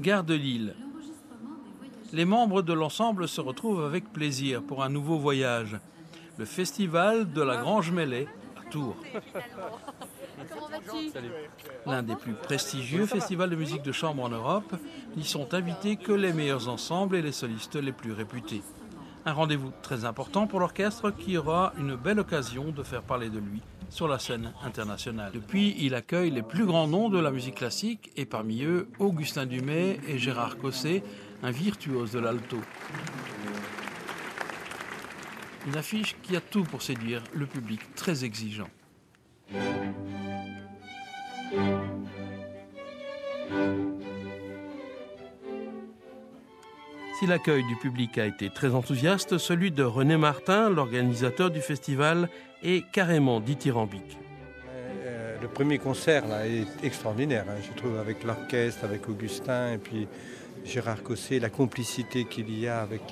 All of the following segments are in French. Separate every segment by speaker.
Speaker 1: Gare de Lille. Les membres de l'ensemble se retrouvent avec plaisir pour un nouveau voyage. Le festival de la Grange Mêlée à Tours. L'un des plus prestigieux festivals de musique de chambre en Europe, n'y sont invités que les meilleurs ensembles et les solistes les plus réputés. Un rendez-vous très important pour l'orchestre qui aura une belle occasion de faire parler de lui sur la scène internationale. Depuis, il accueille les plus grands noms de la musique classique et parmi eux Augustin Dumay et Gérard Cosset, un virtuose de l'alto. Une affiche qui a tout pour séduire le public très exigeant. Si l'accueil du public a été très enthousiaste, celui de René Martin, l'organisateur du festival, est carrément dithyrambique.
Speaker 2: Euh, le premier concert là, est extraordinaire, hein, je trouve, avec l'orchestre, avec Augustin et puis Gérard Cosset, la complicité qu'il y a avec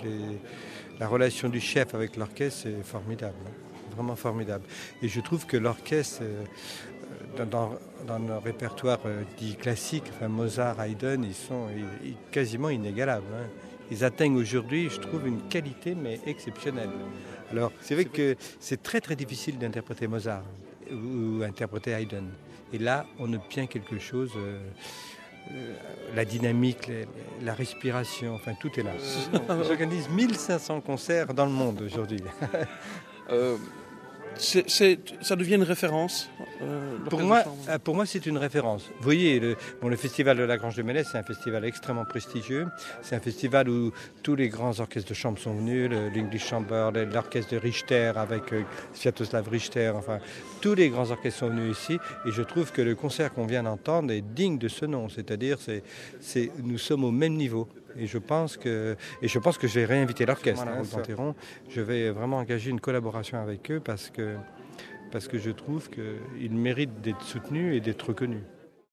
Speaker 2: la relation du chef avec l'orchestre, c'est formidable, hein, vraiment formidable. Et je trouve que l'orchestre, euh, dans, dans, nos répertoires euh, dits classiques, enfin Mozart, Haydn, ils sont quasiment inégalables. Hein ils atteignent aujourd'hui, je trouve, une qualité mais exceptionnelle. Alors, c'est vrai que c'est très très difficile d'interpréter Mozart ou, interpréter Haydn. Et là, on obtient quelque chose. Euh, euh, la dynamique, la respiration, enfin tout est là. J'organise 1500 concerts dans le monde aujourd'hui.
Speaker 3: Euh, ça devient une référence
Speaker 2: euh, pour, moi, euh, pour moi, c'est une référence. Vous voyez, le, bon, le festival de la Grange de Mélès, c'est un festival extrêmement prestigieux. C'est un festival où tous les grands orchestres de chambre sont venus, l'English Chamber, l'orchestre de Richter avec euh, Sviatoslav Richter, enfin, tous les grands orchestres sont venus ici. Et je trouve que le concert qu'on vient d'entendre est digne de ce nom. C'est-à-dire, c'est, nous sommes au même niveau. Et je pense que, et je, pense que je vais réinviter l'orchestre, hein, Je vais vraiment engager une collaboration avec eux parce que, parce que je trouve qu'ils méritent d'être soutenus et d'être reconnus.